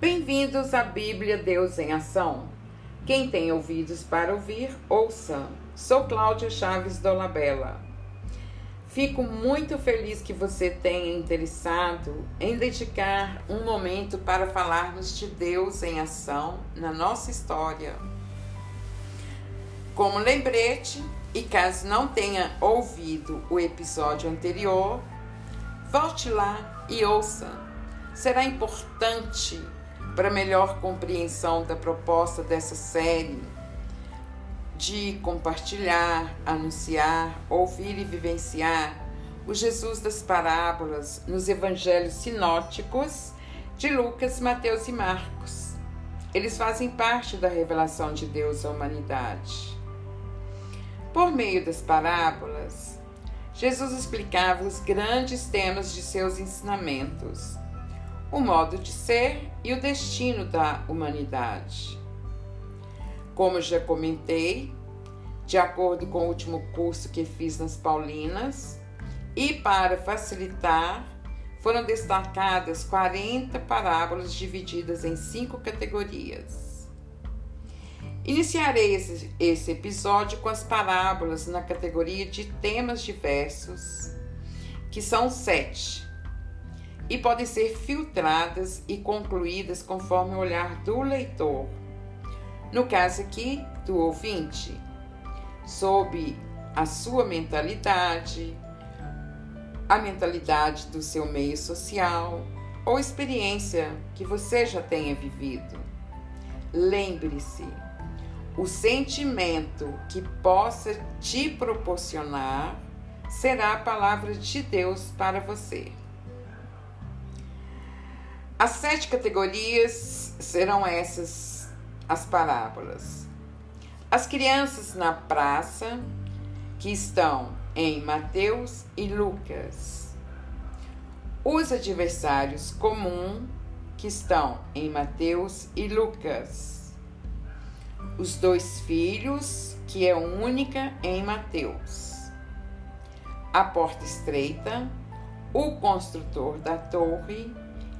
Bem-vindos à Bíblia Deus em Ação. Quem tem ouvidos para ouvir, ouça. Sou Cláudia Chaves Dolabella. Fico muito feliz que você tenha interessado em dedicar um momento para falarmos de Deus em ação na nossa história. Como lembrete, e caso não tenha ouvido o episódio anterior, volte lá e ouça. Será importante para melhor compreensão da proposta dessa série de compartilhar, anunciar, ouvir e vivenciar o Jesus das parábolas nos evangelhos sinóticos de Lucas, Mateus e Marcos. Eles fazem parte da revelação de Deus à humanidade. Por meio das parábolas, Jesus explicava os grandes temas de seus ensinamentos o modo de ser e o destino da humanidade. Como já comentei, de acordo com o último curso que fiz nas Paulinas, e para facilitar, foram destacadas 40 parábolas divididas em cinco categorias. Iniciarei esse, esse episódio com as parábolas na categoria de temas diversos, que são sete e podem ser filtradas e concluídas conforme o olhar do leitor. No caso aqui, do ouvinte, sob a sua mentalidade, a mentalidade do seu meio social ou experiência que você já tenha vivido. Lembre-se, o sentimento que possa te proporcionar será a palavra de Deus para você. As sete categorias serão essas as parábolas. As crianças na praça, que estão em Mateus e Lucas. Os adversários comum, que estão em Mateus e Lucas. Os dois filhos, que é única em Mateus. A porta estreita, o construtor da torre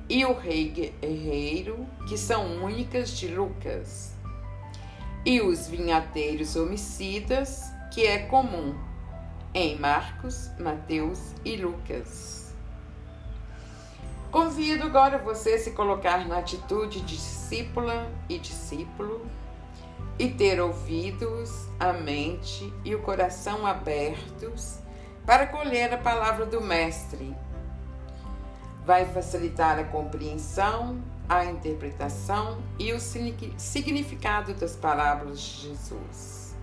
e o rei guerreiro, que são únicas de Lucas, e os vinhateiros homicidas, que é comum em Marcos, Mateus e Lucas. Convido agora você a se colocar na atitude de discípula e discípulo e ter ouvidos, a mente e o coração abertos para colher a palavra do Mestre vai facilitar a compreensão, a interpretação e o significado das parábolas de Jesus.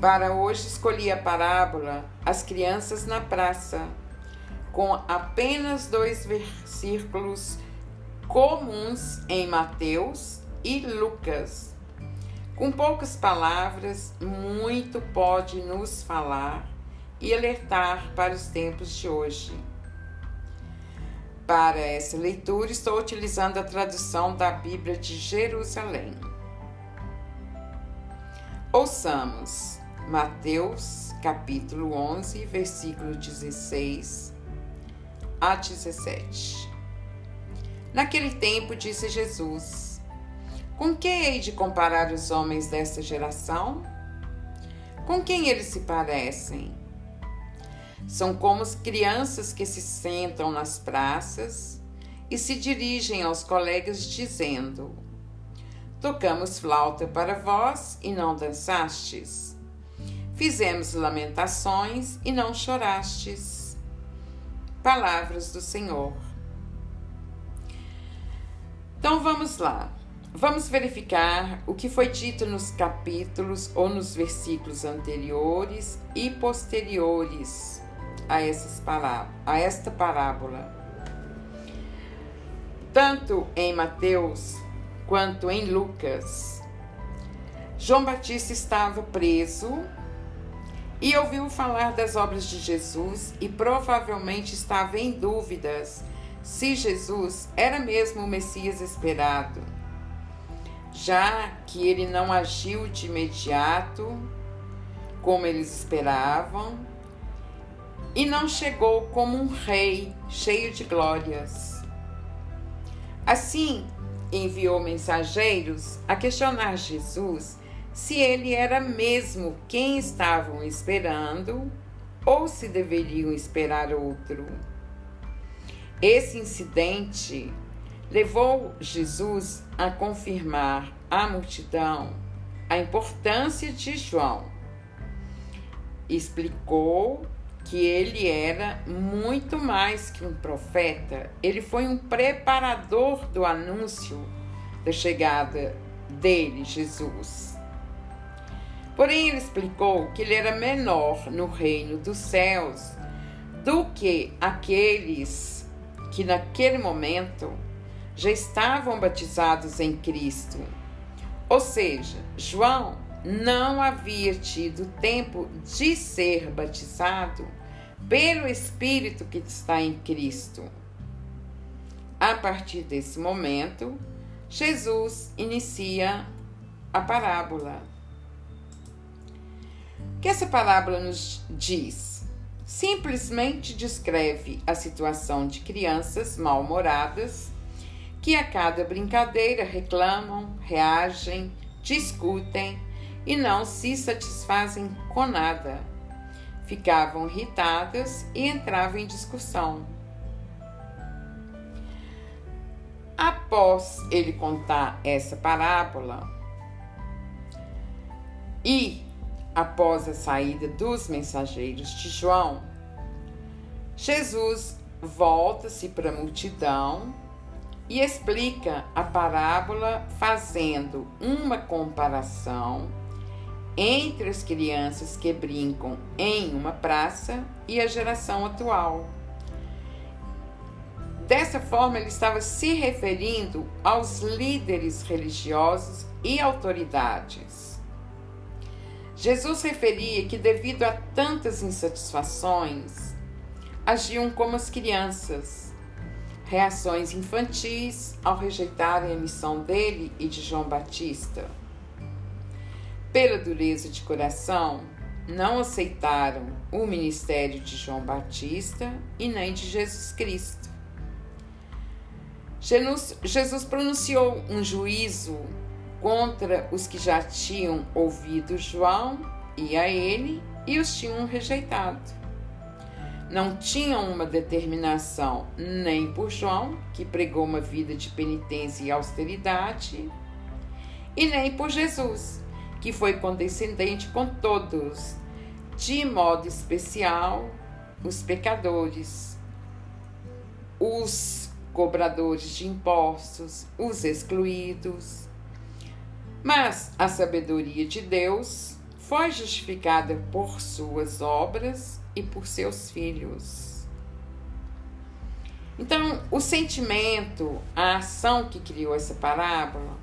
Para hoje, escolhi a parábola As Crianças na Praça, com apenas dois versículos comuns em Mateus e Lucas. Com poucas palavras, muito pode nos falar e alertar para os tempos de hoje. Para essa leitura, estou utilizando a tradução da Bíblia de Jerusalém. Ouçamos Mateus, capítulo 11, versículo 16 a 17. Naquele tempo disse Jesus: Com que hei de comparar os homens desta geração? Com quem eles se parecem? São como as crianças que se sentam nas praças e se dirigem aos colegas dizendo: Tocamos flauta para vós e não dançastes. Fizemos lamentações e não chorastes. Palavras do Senhor. Então vamos lá. Vamos verificar o que foi dito nos capítulos ou nos versículos anteriores e posteriores a, essas a esta parábola. Tanto em Mateus quanto em Lucas, João Batista estava preso e ouviu falar das obras de Jesus e provavelmente estava em dúvidas se Jesus era mesmo o Messias esperado, já que ele não agiu de imediato como eles esperavam e não chegou como um rei cheio de glórias. Assim, enviou mensageiros a questionar Jesus se ele era mesmo quem estavam esperando ou se deveriam esperar outro. Esse incidente levou Jesus a confirmar à multidão a importância de João. Explicou que ele era muito mais que um profeta, ele foi um preparador do anúncio da chegada dele, Jesus. Porém, ele explicou que ele era menor no reino dos céus do que aqueles que naquele momento já estavam batizados em Cristo. Ou seja, João não havia tido tempo de ser batizado pelo Espírito que está em Cristo. A partir desse momento, Jesus inicia a parábola. O que essa parábola nos diz? Simplesmente descreve a situação de crianças mal-humoradas que a cada brincadeira reclamam, reagem, discutem e não se satisfazem com nada. Ficavam irritadas e entravam em discussão. Após ele contar essa parábola e após a saída dos mensageiros de João, Jesus volta-se para a multidão e explica a parábola fazendo uma comparação entre as crianças que brincam em uma praça e a geração atual. Dessa forma, ele estava se referindo aos líderes religiosos e autoridades. Jesus referia que, devido a tantas insatisfações, agiam como as crianças, reações infantis ao rejeitarem a missão dele e de João Batista pela dureza de coração, não aceitaram o ministério de João Batista e nem de Jesus Cristo. Jesus pronunciou um juízo contra os que já tinham ouvido João e a ele e os tinham rejeitado. Não tinham uma determinação nem por João, que pregou uma vida de penitência e austeridade, e nem por Jesus, que foi condescendente com todos, de modo especial os pecadores, os cobradores de impostos, os excluídos. Mas a sabedoria de Deus foi justificada por suas obras e por seus filhos. Então, o sentimento, a ação que criou essa parábola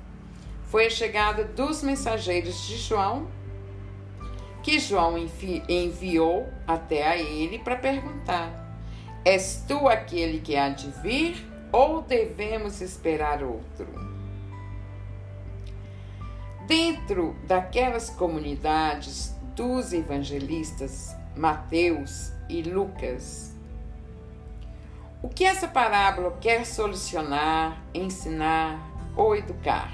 foi a chegada dos mensageiros de João, que João envi enviou até a ele para perguntar: És tu aquele que há de vir ou devemos esperar outro? Dentro daquelas comunidades dos evangelistas Mateus e Lucas, o que essa parábola quer solucionar, ensinar ou educar?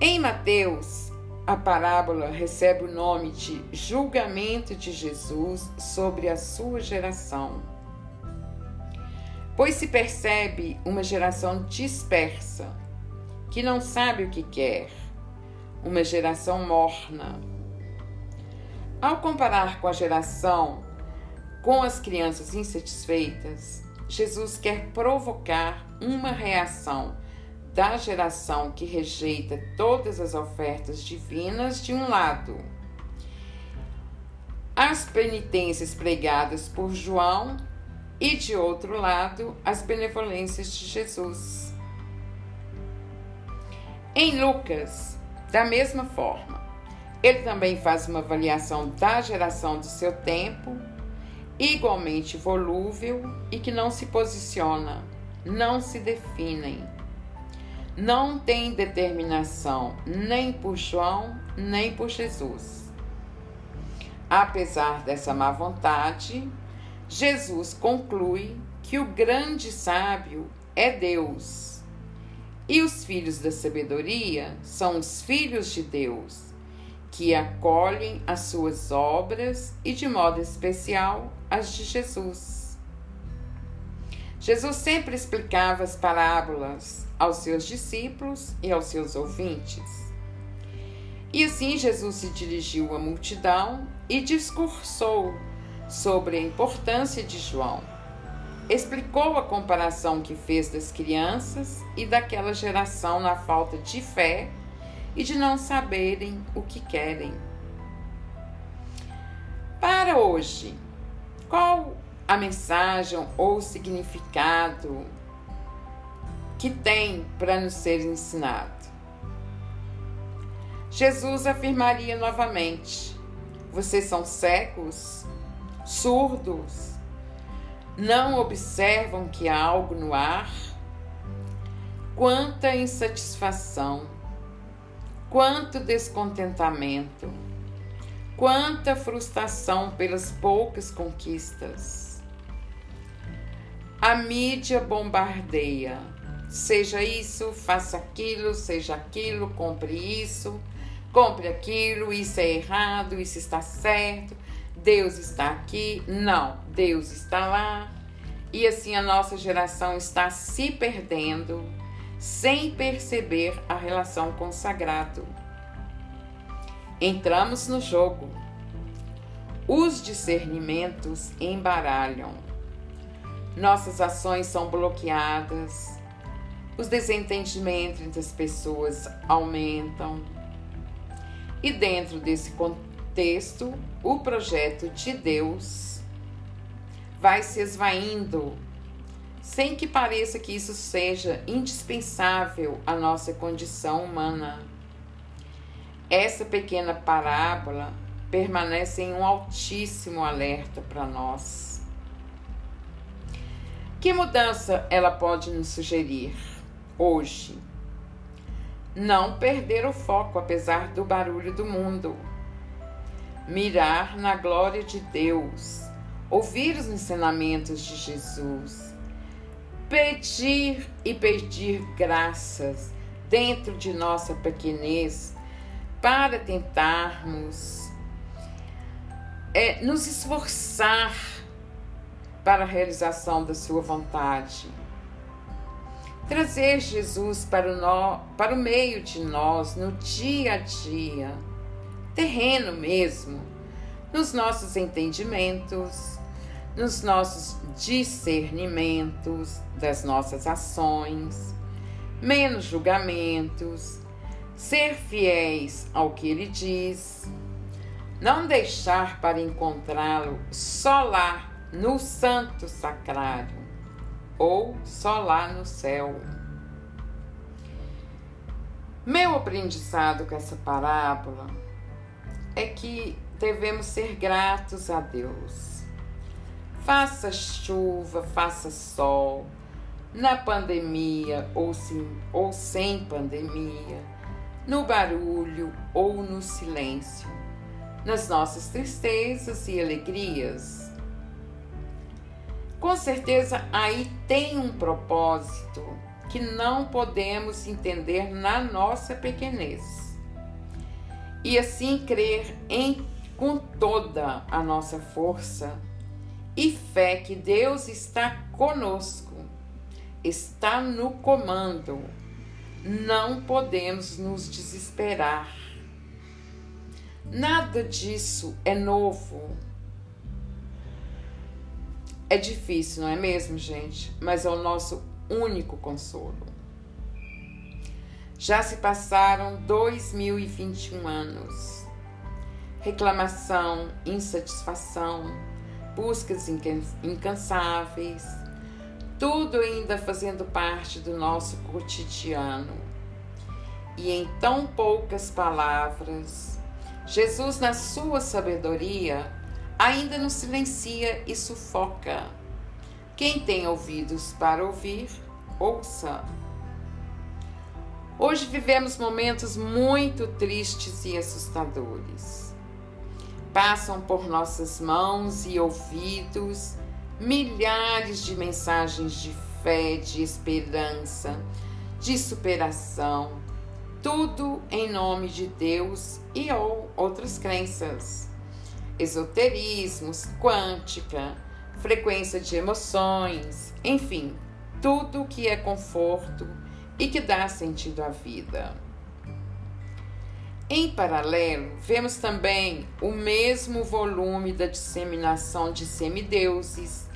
Em Mateus, a parábola recebe o nome de julgamento de Jesus sobre a sua geração. Pois se percebe uma geração dispersa, que não sabe o que quer, uma geração morna. Ao comparar com a geração com as crianças insatisfeitas, Jesus quer provocar uma reação da geração que rejeita todas as ofertas divinas, de um lado, as penitências pregadas por João, e de outro lado, as benevolências de Jesus. Em Lucas, da mesma forma, ele também faz uma avaliação da geração do seu tempo, igualmente volúvel e que não se posiciona, não se definem não tem determinação nem por João, nem por Jesus. Apesar dessa má vontade, Jesus conclui que o grande sábio é Deus. E os filhos da sabedoria são os filhos de Deus, que acolhem as suas obras e, de modo especial, as de Jesus. Jesus sempre explicava as parábolas aos seus discípulos e aos seus ouvintes. E assim Jesus se dirigiu à multidão e discursou sobre a importância de João. Explicou a comparação que fez das crianças e daquela geração na falta de fé e de não saberem o que querem. Para hoje, qual a mensagem ou significado que tem para nos ser ensinado? Jesus afirmaria novamente: Vocês são cegos, surdos, não observam que há algo no ar? Quanta insatisfação, quanto descontentamento, quanta frustração pelas poucas conquistas. A mídia bombardeia. Seja isso, faça aquilo, seja aquilo, compre isso, compre aquilo, isso é errado, isso está certo, Deus está aqui. Não, Deus está lá. E assim a nossa geração está se perdendo sem perceber a relação com o sagrado. Entramos no jogo. Os discernimentos embaralham. Nossas ações são bloqueadas. Os desentendimentos entre as pessoas aumentam. E dentro desse contexto, o projeto de Deus vai se esvaindo, sem que pareça que isso seja indispensável à nossa condição humana. Essa pequena parábola permanece em um altíssimo alerta para nós. Que mudança ela pode nos sugerir hoje? Não perder o foco apesar do barulho do mundo mirar na glória de Deus, ouvir os ensinamentos de Jesus, pedir e pedir graças dentro de nossa pequenez para tentarmos é, nos esforçar para a realização da Sua vontade. Trazer Jesus para o, no, para o meio de nós no dia a dia terreno mesmo, nos nossos entendimentos, nos nossos discernimentos das nossas ações, menos julgamentos, ser fiéis ao que ele diz, não deixar para encontrá-lo só lá no santo sacrário ou só lá no céu. Meu aprendizado com essa parábola é que devemos ser gratos a Deus. Faça chuva, faça sol, na pandemia ou, sim, ou sem pandemia, no barulho ou no silêncio, nas nossas tristezas e alegrias. Com certeza aí tem um propósito que não podemos entender na nossa pequenez. E assim crer em com toda a nossa força e fé que Deus está conosco, está no comando. Não podemos nos desesperar. Nada disso é novo. É difícil, não é mesmo, gente? Mas é o nosso único consolo. Já se passaram 2021 anos. Reclamação, insatisfação, buscas incansáveis, tudo ainda fazendo parte do nosso cotidiano. E em tão poucas palavras, Jesus, na sua sabedoria, ainda nos silencia e sufoca. Quem tem ouvidos para ouvir, ouça. Hoje vivemos momentos muito tristes e assustadores. Passam por nossas mãos e ouvidos milhares de mensagens de fé, de esperança, de superação, tudo em nome de Deus e ou outras crenças. Esoterismos, quântica, frequência de emoções, enfim, tudo que é conforto e que dá sentido à vida. Em paralelo, vemos também o mesmo volume da disseminação de semideuses,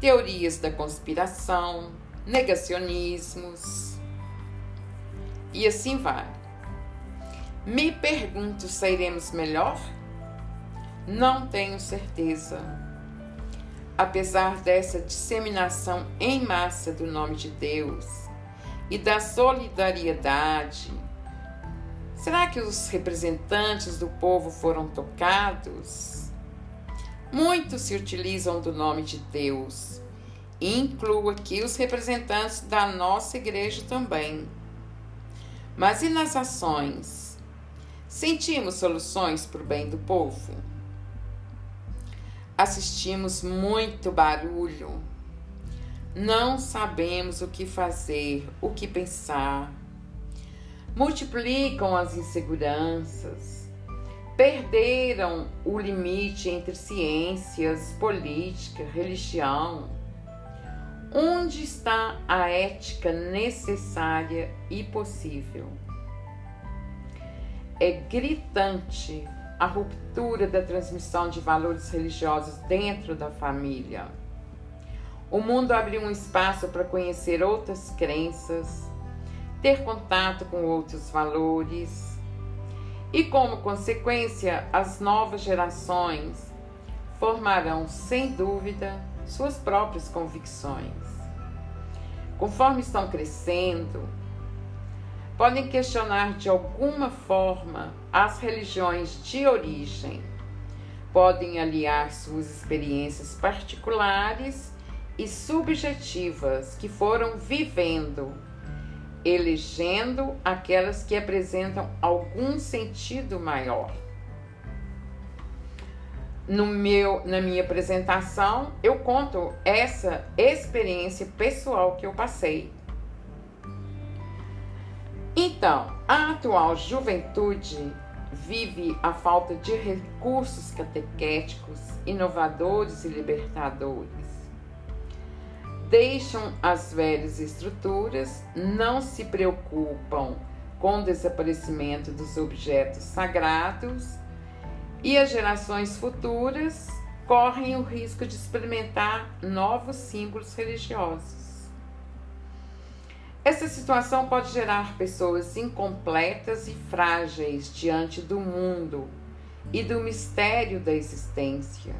teorias da conspiração, negacionismos e assim vai. Me pergunto se iremos melhor? Não tenho certeza. Apesar dessa disseminação em massa do nome de Deus e da solidariedade, Será que os representantes do povo foram tocados? Muitos se utilizam do nome de Deus. Incluo aqui os representantes da nossa igreja também. Mas e nas ações? Sentimos soluções para o bem do povo? Assistimos muito barulho. Não sabemos o que fazer, o que pensar multiplicam as inseguranças, perderam o limite entre ciências, política, religião. Onde está a ética necessária e possível? É gritante a ruptura da transmissão de valores religiosos dentro da família. O mundo abriu um espaço para conhecer outras crenças, ter contato com outros valores. E como consequência, as novas gerações formarão, sem dúvida, suas próprias convicções. Conforme estão crescendo, podem questionar de alguma forma as religiões de origem, podem aliar suas experiências particulares e subjetivas que foram vivendo elegendo aquelas que apresentam algum sentido maior. No meu, na minha apresentação, eu conto essa experiência pessoal que eu passei. Então, a atual juventude vive a falta de recursos catequéticos, inovadores e libertadores deixam as velhas estruturas, não se preocupam com o desaparecimento dos objetos sagrados e as gerações futuras correm o risco de experimentar novos símbolos religiosos. Essa situação pode gerar pessoas incompletas e frágeis diante do mundo e do mistério da existência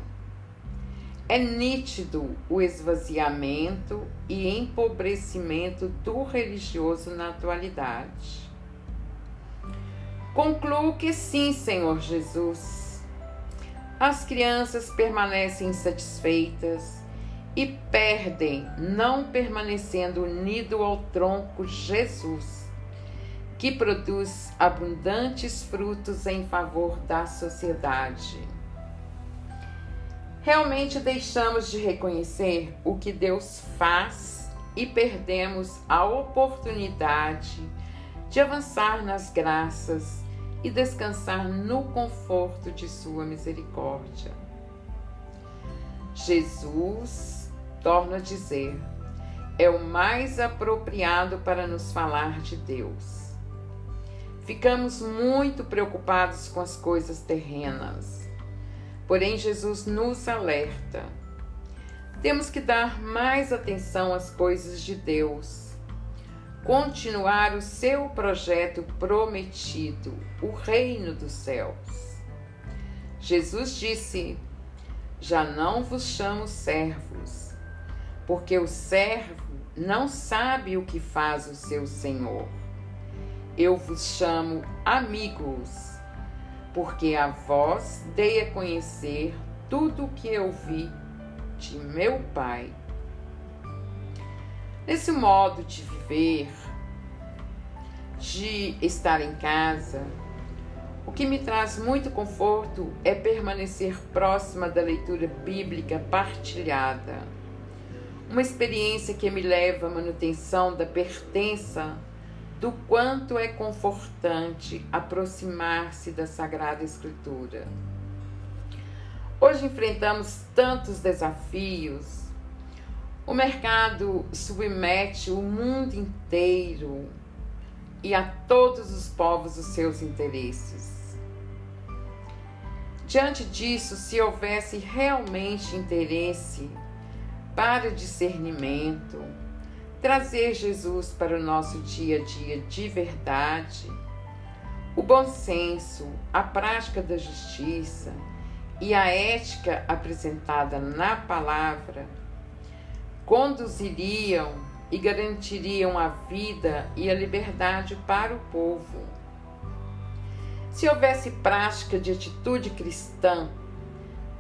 é nítido o esvaziamento e empobrecimento do religioso na atualidade. Concluo que sim, Senhor Jesus. As crianças permanecem insatisfeitas e perdem, não permanecendo unido ao tronco Jesus, que produz abundantes frutos em favor da sociedade. Realmente deixamos de reconhecer o que Deus faz e perdemos a oportunidade de avançar nas graças e descansar no conforto de Sua misericórdia. Jesus, torna a dizer, é o mais apropriado para nos falar de Deus. Ficamos muito preocupados com as coisas terrenas Porém, Jesus nos alerta. Temos que dar mais atenção às coisas de Deus, continuar o seu projeto prometido, o reino dos céus. Jesus disse: Já não vos chamo servos, porque o servo não sabe o que faz o seu senhor. Eu vos chamo amigos porque a vós dei a conhecer tudo o que eu vi de meu Pai. Nesse modo de viver, de estar em casa, O que me traz muito conforto é permanecer próxima da leitura bíblica partilhada. Uma experiência que me leva à manutenção da pertença do quanto é confortante aproximar-se da Sagrada Escritura. Hoje enfrentamos tantos desafios. O mercado submete o mundo inteiro e a todos os povos os seus interesses. Diante disso, se houvesse realmente interesse para discernimento, trazer Jesus para o nosso dia a dia de verdade, o bom senso, a prática da justiça, e a ética apresentada na palavra conduziriam e garantiriam a vida e a liberdade para o povo. Se houvesse prática de atitude cristã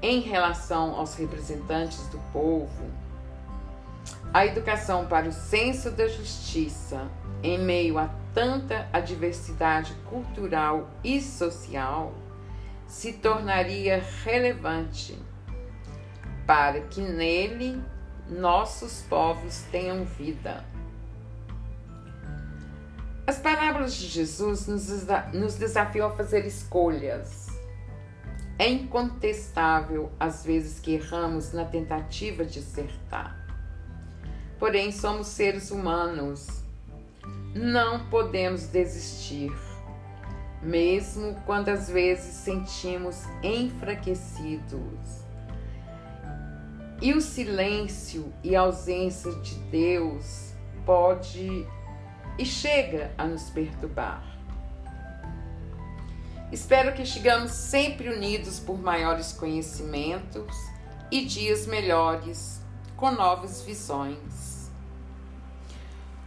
em relação aos representantes do povo, a educação para o senso da justiça em meio a tanta adversidade cultural e social se tornaria relevante para que nele nossos povos tenham vida. As parábolas de Jesus nos desafiam a fazer escolhas. É incontestável às vezes que erramos na tentativa de acertar. Porém, somos seres humanos. Não podemos desistir mesmo quando às vezes sentimos enfraquecidos. E o silêncio e a ausência de Deus pode e chega a nos perturbar. Espero que chegamos sempre unidos por maiores conhecimentos e dias melhores, com novas visões.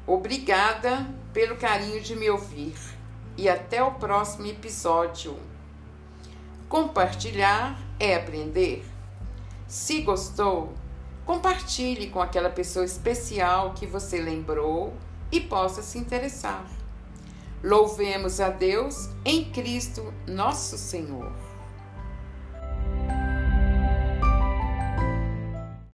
Obrigada pelo carinho de me ouvir e até o próximo episódio. Compartilhar é aprender. Se gostou, compartilhe com aquela pessoa especial que você lembrou e possa se interessar. Louvemos a Deus em Cristo, nosso Senhor.